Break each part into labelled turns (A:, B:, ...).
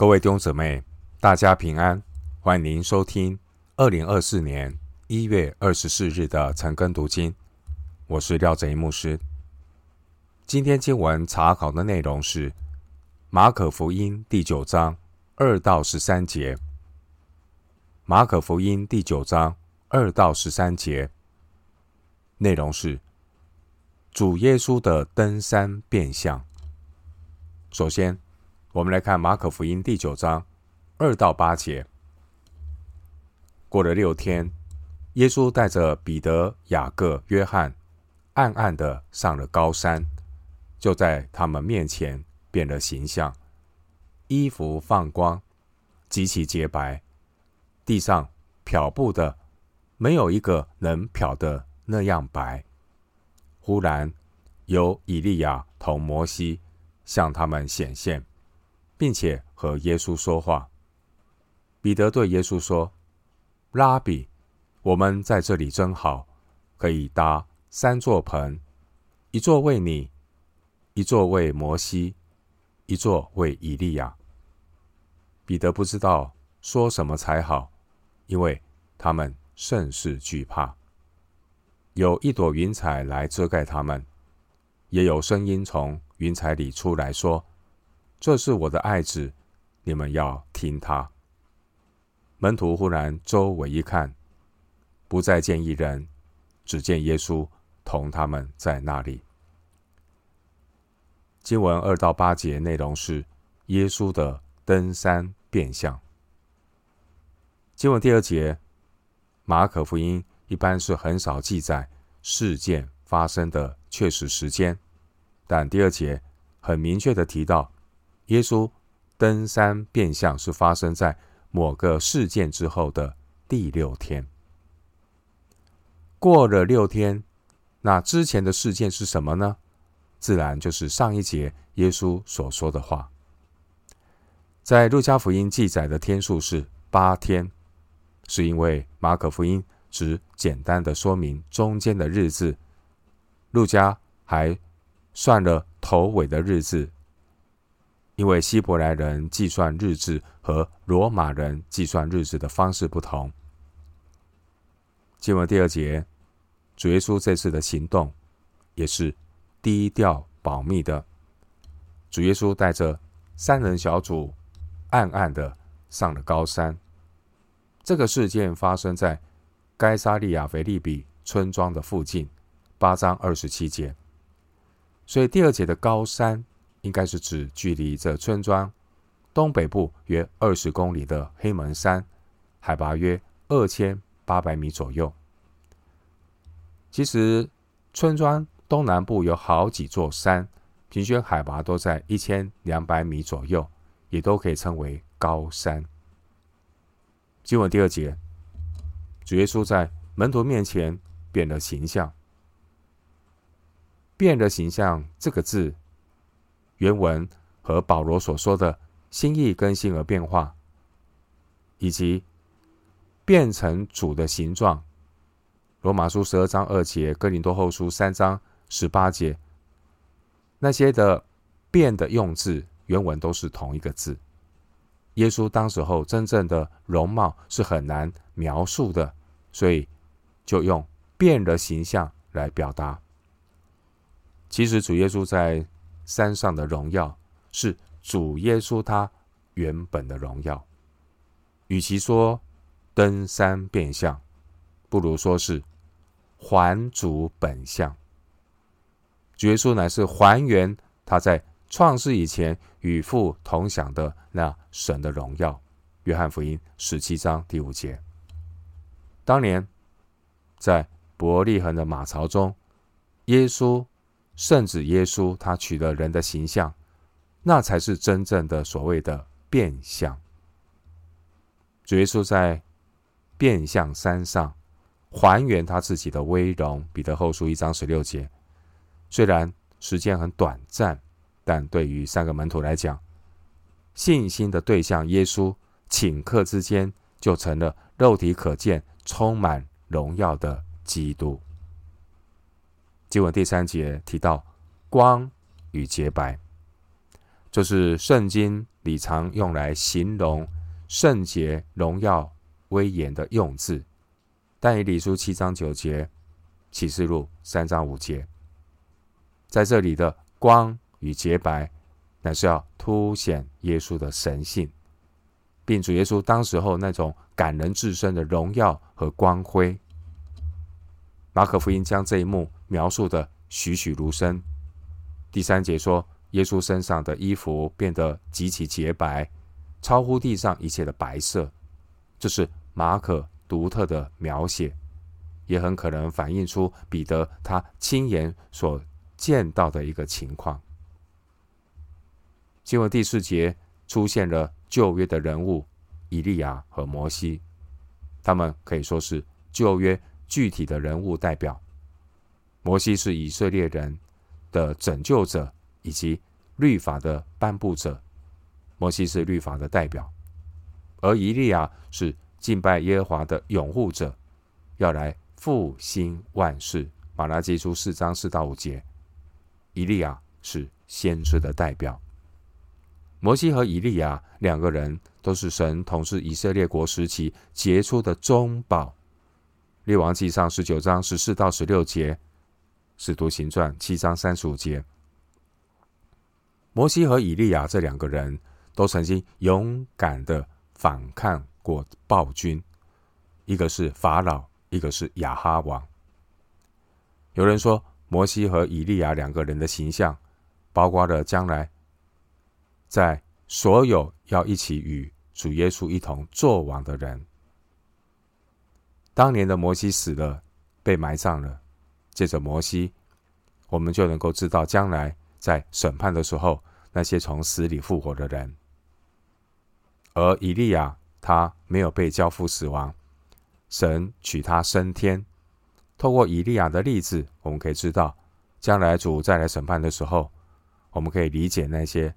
A: 各位弟兄姊妹，大家平安，欢迎您收听二零二四年一月二十四日的晨更读经。我是廖正一牧师。今天经文查考的内容是马可福音第九章二到十三节。马可福音第九章二到十三节内容是主耶稣的登山变相。首先，我们来看马可福音第九章二到八节。过了六天，耶稣带着彼得、雅各、约翰，暗暗的上了高山，就在他们面前变了形象，衣服放光，极其洁白，地上漂布的没有一个能漂得那样白。忽然有以利亚同摩西。向他们显现，并且和耶稣说话。彼得对耶稣说：“拉比，我们在这里真好，可以搭三座棚，一座为你，一座为摩西，一座为以利亚。”彼得不知道说什么才好，因为他们甚是惧怕。有一朵云彩来遮盖他们，也有声音从云彩里出来说：“这是我的爱子，你们要听他。”门徒忽然周围一看，不再见一人，只见耶稣同他们在那里。经文二到八节内容是耶稣的登山变相。经文第二节，马可福音一般是很少记载事件发生的确实时间。但第二节很明确的提到，耶稣登山变相是发生在某个事件之后的第六天。过了六天，那之前的事件是什么呢？自然就是上一节耶稣所说的话。在路加福音记载的天数是八天，是因为马可福音只简单的说明中间的日子，路加还。算了头尾的日子，因为希伯来人计算日子和罗马人计算日子的方式不同。经文第二节，主耶稣这次的行动也是低调保密的。主耶稣带着三人小组，暗暗的上了高山。这个事件发生在该撒利亚腓立比村庄的附近，八章二十七节。所以第二节的高山，应该是指距离这村庄东北部约二十公里的黑门山，海拔约二千八百米左右。其实村庄东南部有好几座山，平均海拔都在一千两百米左右，也都可以称为高山。经文第二节，主耶稣在门徒面前变了形象。变了形象这个字，原文和保罗所说的心意更新而变化，以及变成主的形状，罗马书十二章二节，哥林多后书三章十八节，那些的变的用字，原文都是同一个字。耶稣当时候真正的容貌是很难描述的，所以就用变了形象来表达。其实主耶稣在山上的荣耀是主耶稣他原本的荣耀。与其说登山变相，不如说是还主本相。主耶稣乃是还原他在创世以前与父同享的那神的荣耀。约翰福音十七章第五节。当年在伯利恒的马槽中，耶稣。圣子耶稣，他取了人的形象，那才是真正的所谓的变相。主耶稣在变相山上还原他自己的威荣。彼得后书一章十六节，虽然时间很短暂，但对于三个门徒来讲，信心的对象耶稣，顷刻之间就成了肉体可见、充满荣耀的基督。经文第三节提到光与洁白，这是圣经里常用来形容圣洁、荣耀、威严的用字。但以理书七章九节，启示录三章五节，在这里的光与洁白，乃是要凸显耶稣的神性，并主耶稣当时候那种感人至深的荣耀和光辉。马可福音将这一幕描述的栩栩如生。第三节说，耶稣身上的衣服变得极其洁白，超乎地上一切的白色。这是马可独特的描写，也很可能反映出彼得他亲眼所见到的一个情况。经文第四节出现了旧约的人物以利亚和摩西，他们可以说是旧约具体的人物代表。摩西是以色列人的拯救者以及律法的颁布者，摩西是律法的代表，而以利亚是敬拜耶和华的拥护者，要来复兴万世。马拉基书四章四到五节，以利亚是先知的代表。摩西和以利亚两个人都是神统治以色列国时期杰出的中保。列王记上十九章十四到十六节。使徒行传七章三十五节，摩西和以利亚这两个人都曾经勇敢的反抗过暴君，一个是法老，一个是亚哈王。有人说，摩西和以利亚两个人的形象，包括了将来在所有要一起与主耶稣一同作王的人。当年的摩西死了，被埋葬了。借着摩西，我们就能够知道将来在审判的时候，那些从死里复活的人。而以利亚他没有被交付死亡，神取他升天。透过以利亚的例子，我们可以知道，将来主再来审判的时候，我们可以理解那些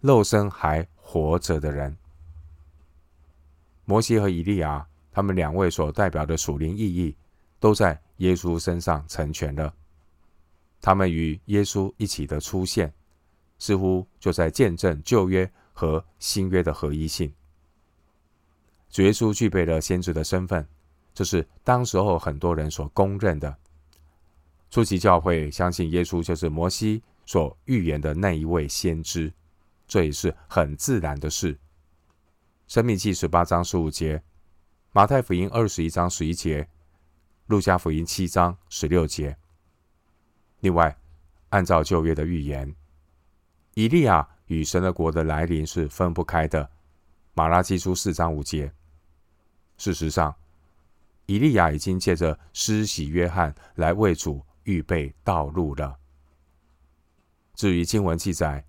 A: 肉身还活着的人。摩西和以利亚他们两位所代表的属灵意义，都在耶稣身上成全了，他们与耶稣一起的出现，似乎就在见证旧约和新约的合一性。主耶稣具备了先知的身份，这是当时候很多人所公认的。初期教会相信耶稣就是摩西所预言的那一位先知，这也是很自然的事。申命记十八章十五节，马太福音二十一章十一节。路加福音七章十六节。另外，按照旧约的预言，以利亚与神的国的来临是分不开的。马拉基书四章五节。事实上，以利亚已经借着施洗约翰来为主预备道路了。至于经文记载，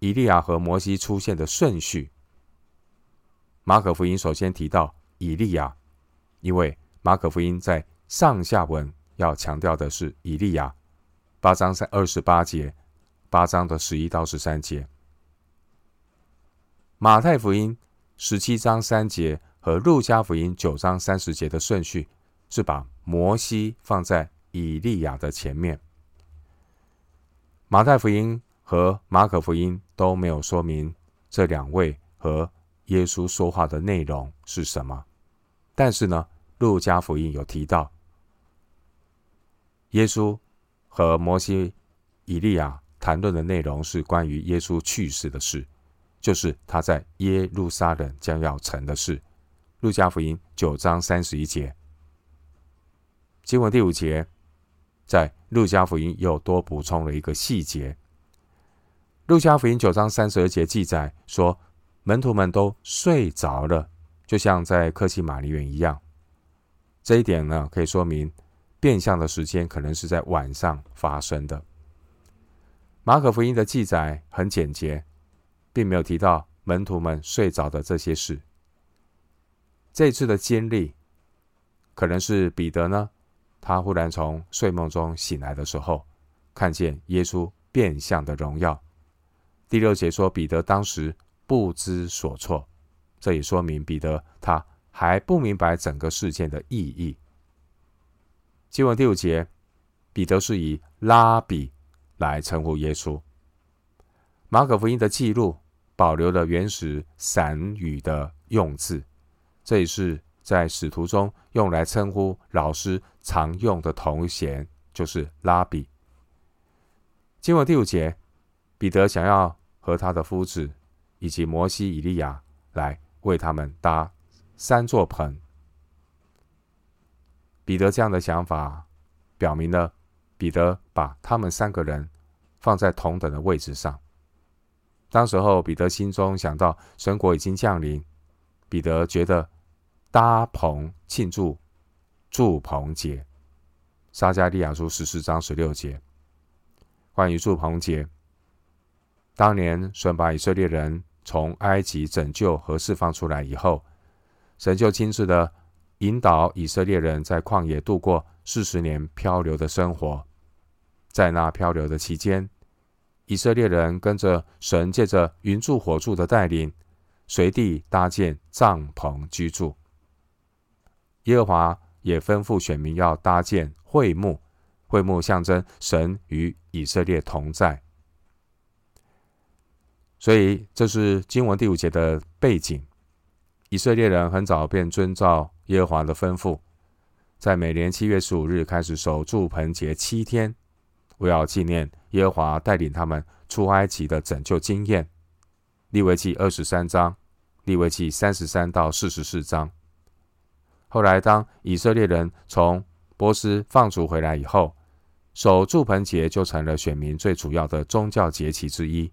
A: 以利亚和摩西出现的顺序，马可福音首先提到以利亚，因为马可福音在上下文要强调的是以利亚，八章三二十八节，八章的十一到十三节。马太福音十七章三节和路加福音九章三十节的顺序是把摩西放在以利亚的前面。马太福音和马可福音都没有说明这两位和耶稣说话的内容是什么，但是呢，路加福音有提到。耶稣和摩西、以利亚谈论的内容是关于耶稣去世的事，就是他在耶路撒冷将要成的事。路加福音九章三十一节，经文第五节，在路加福音又多补充了一个细节。路加福音九章三十二节记载说，门徒们都睡着了，就像在克西马尼园一样。这一点呢，可以说明。变相的时间可能是在晚上发生的。马可福音的记载很简洁，并没有提到门徒们睡着的这些事。这次的经历，可能是彼得呢，他忽然从睡梦中醒来的时候，看见耶稣变相的荣耀。第六节说，彼得当时不知所措，这也说明彼得他还不明白整个事件的意义。经文第五节，彼得是以拉比来称呼耶稣。马可福音的记录保留了原始散语的用字，这也是在使徒中用来称呼老师常用的头衔，就是拉比。经文第五节，彼得想要和他的夫子以及摩西、以利亚来为他们搭三座棚。彼得这样的想法，表明了彼得把他们三个人放在同等的位置上。当时候，彼得心中想到神国已经降临，彼得觉得搭棚庆祝祝棚节。撒迦利亚书十四章十六节。关于祝棚节，当年神把以色列人从埃及拯救和释放出来以后，神就亲自的引导以色列人在旷野度过四十年漂流的生活。在那漂流的期间，以色列人跟着神借着云柱火柱的带领，随地搭建帐篷居住。耶和华也吩咐选民要搭建会幕。会幕象征神与以色列同在，所以这是经文第五节的背景。以色列人很早便遵照耶和华的吩咐，在每年七月十五日开始守住棚节七天，为要纪念耶和华带领他们出埃及的拯救经验。利未记二十三章，利未记三十三到四十四章。后来，当以色列人从波斯放逐回来以后，守住棚节就成了选民最主要的宗教节期之一。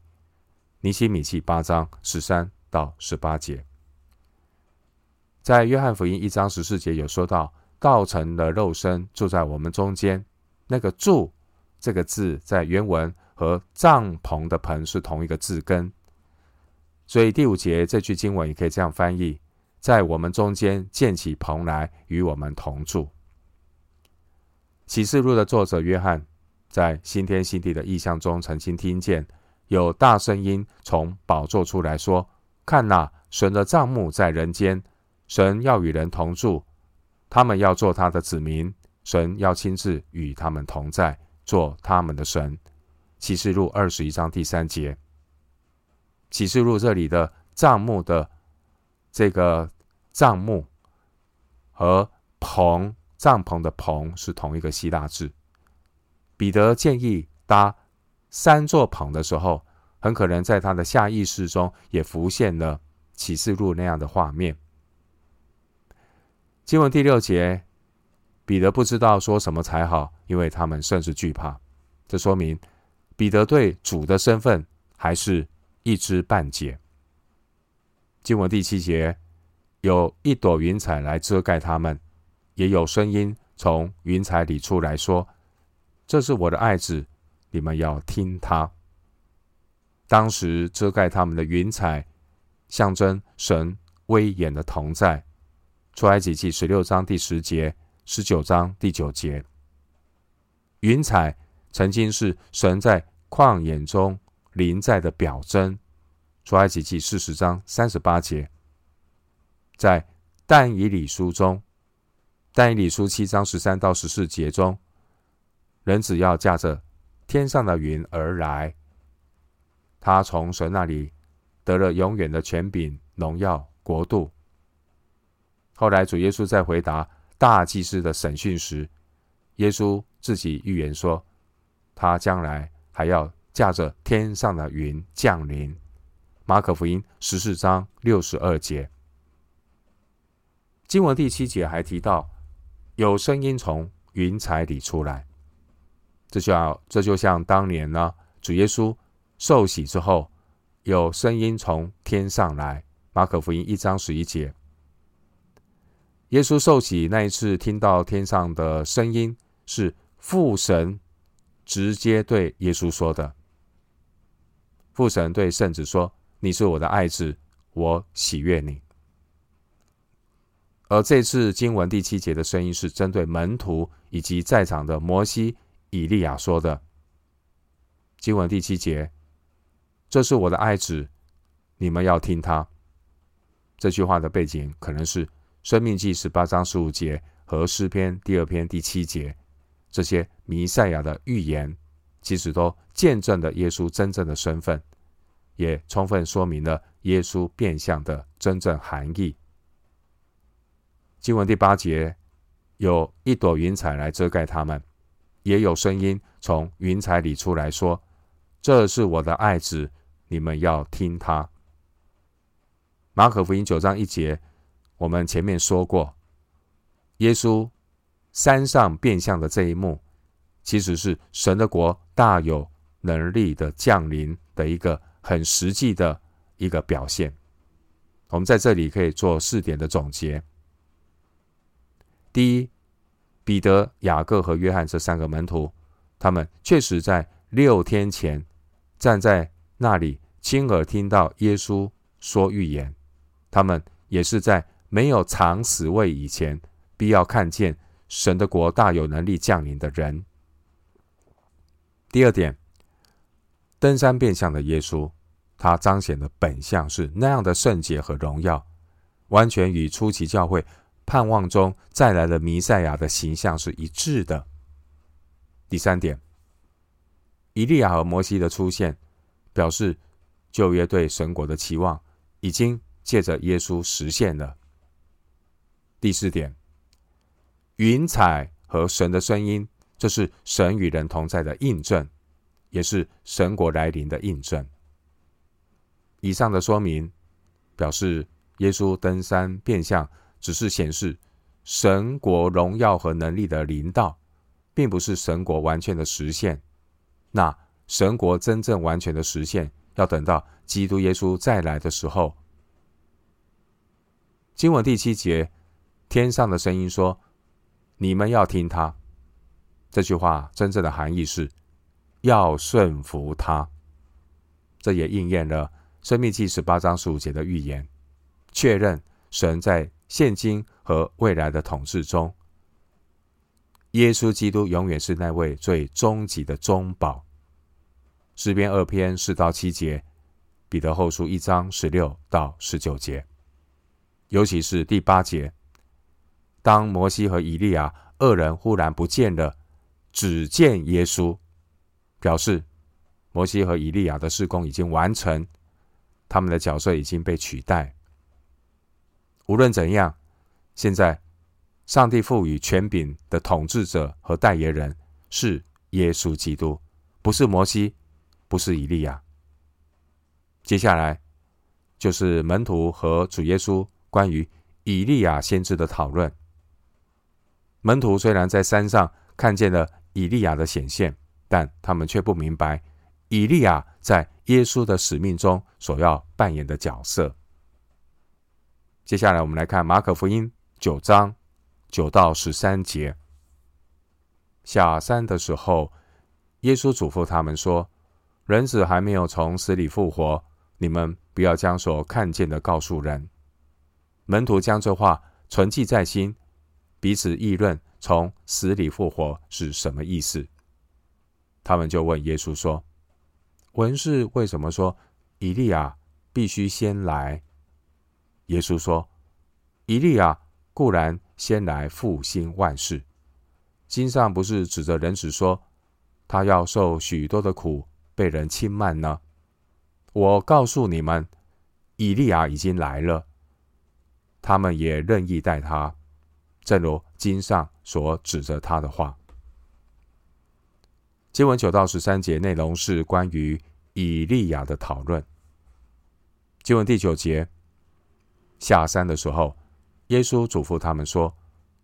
A: 尼西米记八章十三到十八节，在约翰福音一章十四节有说到，道成了肉身住在我们中间。那个“住”这个字在原文和帐篷的“棚”是同一个字根，所以第五节这句经文也可以这样翻译：在我们中间建起棚来，与我们同住。启示录的作者约翰，在新天新地的意象中，曾经听见有大声音从宝座出来说：“看哪，神的帐幕在人间，神要与人同住，他们要做他的子民，神要亲自与他们同在，做他们的神。”启示录二十一章第三节。启示录这里的帐幕的这个帐幕和棚。帐篷的棚是同一个希腊字。彼得建议搭三座棚的时候，很可能在他的下意识中也浮现了启示录那样的画面。经文第六节，彼得不知道说什么才好，因为他们甚是惧怕。这说明彼得对主的身份还是一知半解。经文第七节，有一朵云彩来遮盖他们。也有声音从云彩里出来说：“这是我的爱子，你们要听他。”当时遮盖他们的云彩，象征神威严的同在。出埃及记十六章第十节、十九章第九节。云彩曾经是神在旷野中临在的表征。出埃及记四十章三十八节。在但以理书中。但以理书七章十三到十四节中，人只要驾着天上的云而来，他从神那里得了永远的权柄、荣耀、国度。后来主耶稣在回答大祭司的审讯时，耶稣自己预言说，他将来还要驾着天上的云降临。马可福音十四章六十二节，经文第七节还提到。有声音从云彩里出来，这就要这就像当年呢，主耶稣受洗之后，有声音从天上来。马可福音一章十一节，耶稣受洗那一次听到天上的声音，是父神直接对耶稣说的。父神对圣子说：“你是我的爱子，我喜悦你。”而这次经文第七节的声音是针对门徒以及在场的摩西、以利亚说的。经文第七节，这是我的爱子，你们要听他。这句话的背景可能是《生命记》十八章十五节和诗篇第二篇第七节，这些弥赛亚的预言，其实都见证了耶稣真正的身份。也充分说明了耶稣变相的真正含义。经文第八节，有一朵云彩来遮盖他们，也有声音从云彩里出来说：“这是我的爱子，你们要听他。”马可福音九章一节，我们前面说过，耶稣山上变相的这一幕，其实是神的国大有能力的降临的一个很实际的一个表现。我们在这里可以做四点的总结：第一，彼得、雅各和约翰这三个门徒，他们确实在六天前站在那里，亲耳听到耶稣说预言。他们也是在没有尝死味以前，必要看见神的国大有能力降临的人。第二点，登山变相的耶稣，他彰显的本相是那样的圣洁和荣耀，完全与初期教会盼望中再来的弥赛亚的形象是一致的。第三点，以利亚和摩西的出现，表示旧约对神国的期望已经。借着耶稣实现了。第四点，云彩和神的声音，这是神与人同在的印证，也是神国来临的印证。以上的说明表示，耶稣登山变相，只是显示神国荣耀和能力的临到，并不是神国完全的实现。那神国真正完全的实现，要等到基督耶稣再来的时候。经文第七节，天上的声音说：“你们要听他。”这句话真正的含义是要顺服他。这也应验了《生命记》十八章十五节的预言，确认神在现今和未来的统治中，耶稣基督永远是那位最终极的中保。诗篇二篇四到七节，彼得后书一章十六到十九节。尤其是第八节，当摩西和以利亚二人忽然不见了，只见耶稣，表示摩西和以利亚的事工已经完成，他们的角色已经被取代。无论怎样，现在上帝赋予权柄的统治者和代言人是耶稣基督，不是摩西，不是以利亚。接下来就是门徒和主耶稣。关于以利亚先知的讨论，门徒虽然在山上看见了以利亚的显现，但他们却不明白以利亚在耶稣的使命中所要扮演的角色。接下来，我们来看马可福音九章九到十三节。下山的时候，耶稣嘱咐他们说：“人子还没有从死里复活，你们不要将所看见的告诉人。”门徒将这话存记在心，彼此议论从死里复活是什么意思。他们就问耶稣说：“文士为什么说以利亚必须先来？”耶稣说：“以利亚固然先来复兴万事，经上不是指着人子说他要受许多的苦，被人轻慢呢？我告诉你们，以利亚已经来了。”他们也任意待他，正如经上所指着他的话。经文九到十三节内容是关于以利亚的讨论。经文第九节，下山的时候，耶稣嘱咐他们说：“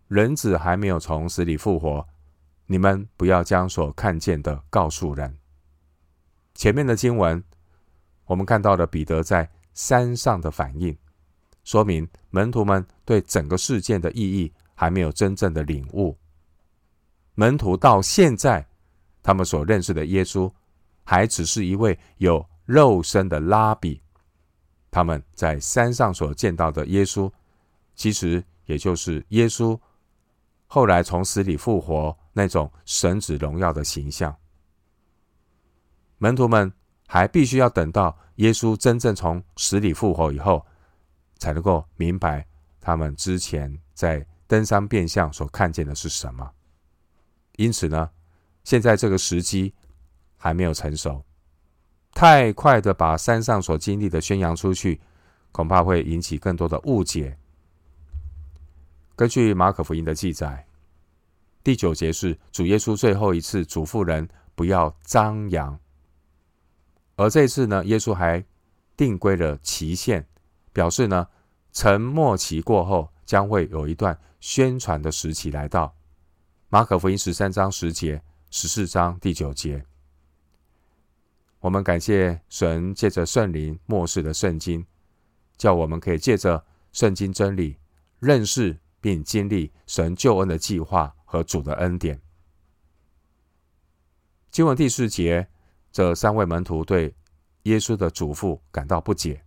A: 人子还没有从死里复活，你们不要将所看见的告诉人。”前面的经文，我们看到了彼得在山上的反应。说明门徒们对整个事件的意义还没有真正的领悟。门徒到现在，他们所认识的耶稣，还只是一位有肉身的拉比。他们在山上所见到的耶稣，其实也就是耶稣后来从死里复活那种神子荣耀的形象。门徒们还必须要等到耶稣真正从死里复活以后。才能够明白他们之前在登山变相所看见的是什么。因此呢，现在这个时机还没有成熟。太快的把山上所经历的宣扬出去，恐怕会引起更多的误解。根据马可福音的记载，第九节是主耶稣最后一次嘱咐人不要张扬，而这次呢，耶稣还定规了期限，表示呢，沉默期过后，将会有一段宣传的时期来到。马可福音十三章十节，十四章第九节。我们感谢神借着圣灵默示的圣经，叫我们可以借着圣经真理认识并经历神救恩的计划和主的恩典。经文第四节，这三位门徒对耶稣的嘱咐感到不解，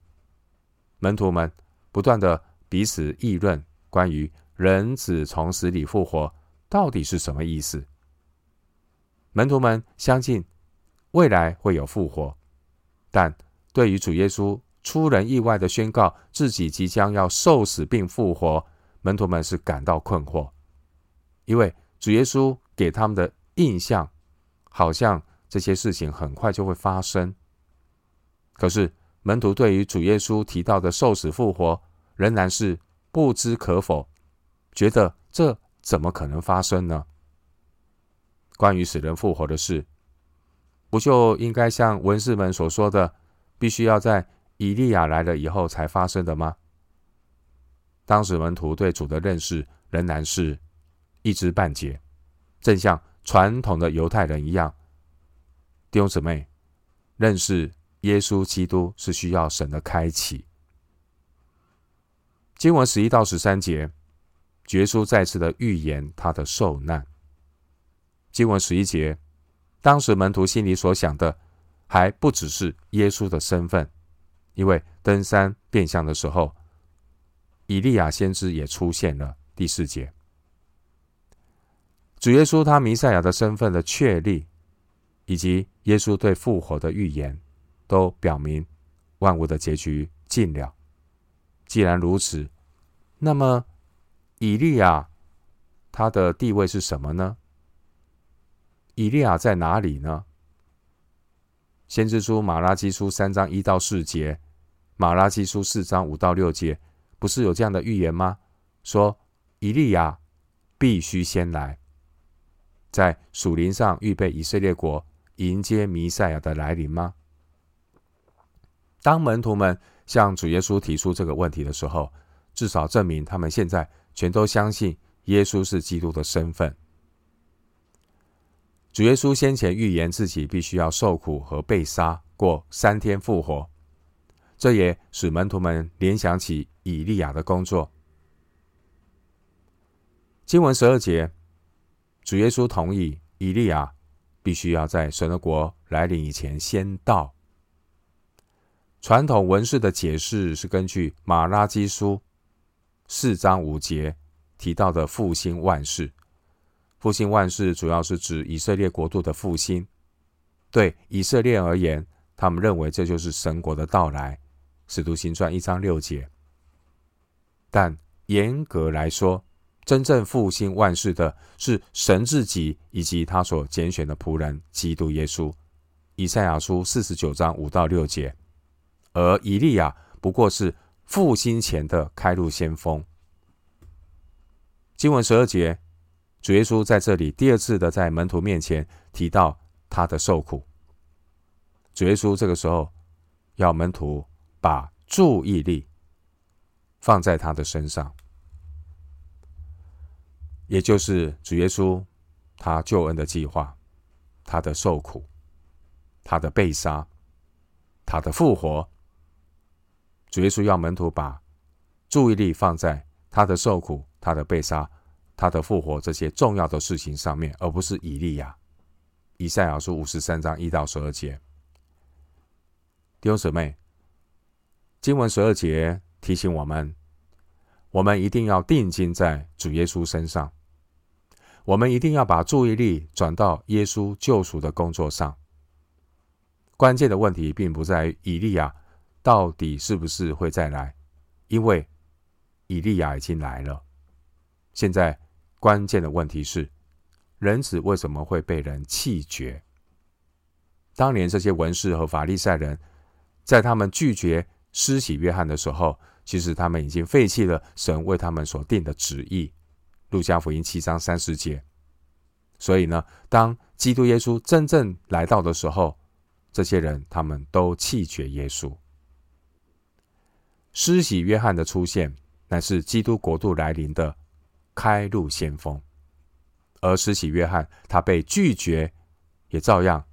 A: 门徒们不断的彼此议论关于人子从死里复活到底是什么意思。门徒们相信。未来会有复活，但对于主耶稣出人意外的宣告自己即将要受死并复活，门徒们是感到困惑，因为主耶稣给他们的印象好像这些事情很快就会发生。可是门徒对于主耶稣提到的受死复活仍然是不知可否，觉得这怎么可能发生呢？关于死人复活的事。不就应该像文士们所说的，必须要在以利亚来了以后才发生的吗？当时门徒对主的认识仍然是一知半解，正像传统的犹太人一样。弟兄姊妹，认识耶稣基督是需要神的开启。经文十一到十三节，耶稣再次的预言他的受难。经文十一节。当时门徒心里所想的，还不只是耶稣的身份，因为登山变相的时候，以利亚先知也出现了。第四节，主耶稣他弥赛亚的身份的确立，以及耶稣对复活的预言，都表明万物的结局尽了。既然如此，那么以利亚他的地位是什么呢？以利亚在哪里呢？先知书马拉基书三章一到四节，马拉基书四章五到六节，不是有这样的预言吗？说以利亚必须先来，在属灵上预备以色列国迎接弥赛亚的来临吗？当门徒们向主耶稣提出这个问题的时候，至少证明他们现在全都相信耶稣是基督的身份。主耶稣先前预言自己必须要受苦和被杀，过三天复活，这也使门徒们联想起以利亚的工作。经文十二节，主耶稣同意以利亚必须要在神的国来临以前先到。传统文士的解释是根据马拉基书四章五节提到的复兴万事。复兴万事主要是指以色列国度的复兴。对以色列而言，他们认为这就是神国的到来。使徒行传一章六节。但严格来说，真正复兴万事的是神自己以及他所拣选的仆人基督耶稣。以赛亚书四十九章五到六节。而以利亚不过是复兴前的开路先锋。经文十二节。主耶稣在这里第二次的在门徒面前提到他的受苦。主耶稣这个时候要门徒把注意力放在他的身上，也就是主耶稣他救恩的计划，他的受苦，他的被杀，他的复活。主耶稣要门徒把注意力放在他的受苦，他的被杀。他的复活这些重要的事情上面，而不是以利亚。以赛亚书五十三章一到十二节，弟兄姊妹，经文十二节提醒我们，我们一定要定睛在主耶稣身上，我们一定要把注意力转到耶稣救赎的工作上。关键的问题并不在于以利亚到底是不是会再来，因为以利亚已经来了，现在。关键的问题是，人子为什么会被人弃绝？当年这些文士和法利赛人，在他们拒绝施洗约翰的时候，其实他们已经废弃了神为他们所定的旨意。路加福音七章三十节。所以呢，当基督耶稣真正来到的时候，这些人他们都弃绝耶稣。施洗约翰的出现，乃是基督国度来临的开路先锋。而施洗约翰他被拒绝，也照样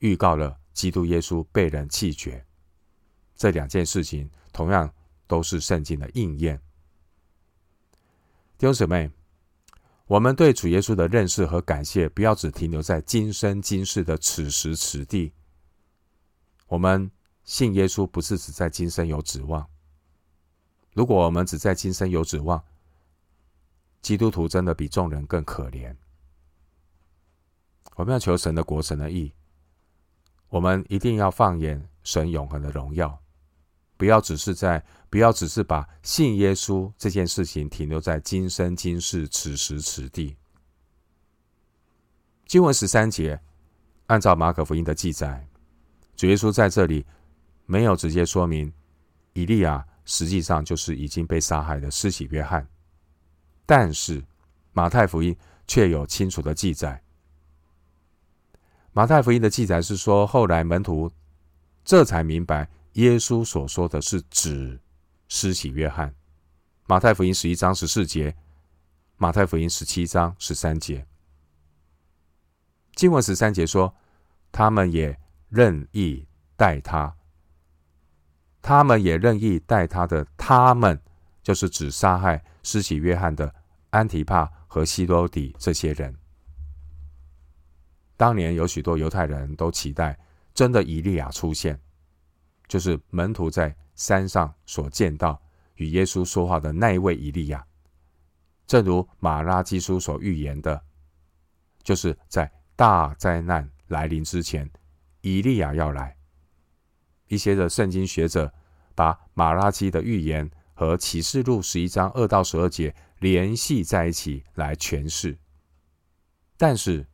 A: 预告了基督耶稣被人弃绝。这两件事情同样都是圣经的应验。弟兄姊妹，我们对主耶稣的认识和感谢，不要只停留在今生今世的此时此地。我们信耶稣，不是只在今生有指望。如果我们只在今生有指望，基督徒真的比众人更可怜。我们要求神的国、神的义，我们一定要放眼神永恒的荣耀，不要只是在，不要只是把信耶稣这件事情停留在今生今世此时此地。经文十三节，按照马可福音的记载，主耶稣在这里没有直接说明以利亚实际上就是已经被杀害的施洗约翰，但是马太福音却有清楚的记载。马太福音的记载是说，后来门徒这才明白，耶稣所说的是指施洗约翰。马太福音十一章十四节，马太福音十七章十三节。经文十三节说，他们也任意待他，他们也任意待他的，他们就是指杀害施洗约翰的安提帕和西多底这些人。当年有许多犹太人都期待真的以利亚出现，就是门徒在山上所见到与耶稣说话的那一位以利亚。正如马拉基书所预言的，就是在大灾难来临之前，以利亚要来。一些的圣经学者把马拉基的预言和启示录十一章二到十二节联系在一起来诠释，但是。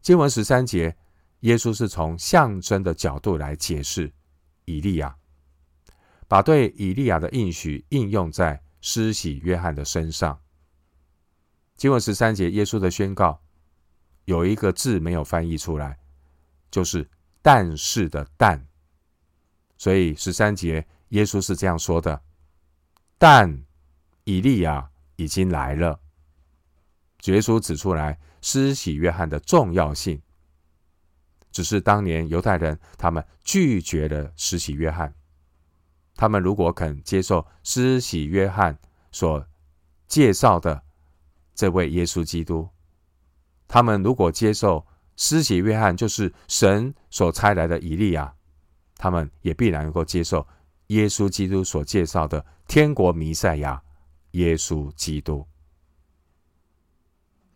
A: 经文十三节，耶稣是从象征的角度来解释以利亚，把对以利亚的应许应用在施洗约翰的身上。经文十三节，耶稣的宣告有一个字没有翻译出来，就是“但是”的“但”，所以十三节耶稣是这样说的：“但以利亚已经来了。”耶稣指出来。施洗约翰的重要性，只是当年犹太人他们拒绝了施洗约翰。他们如果肯接受施洗约翰所介绍的这位耶稣基督，他们如果接受施洗约翰就是神所差来的以利亚，他们也必然能够接受耶稣基督所介绍的天国弥赛亚耶稣基督。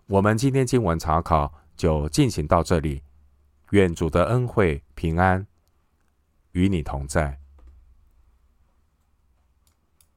A: 我们今天经文查考就进行到这里，愿主的恩惠平安与你同在。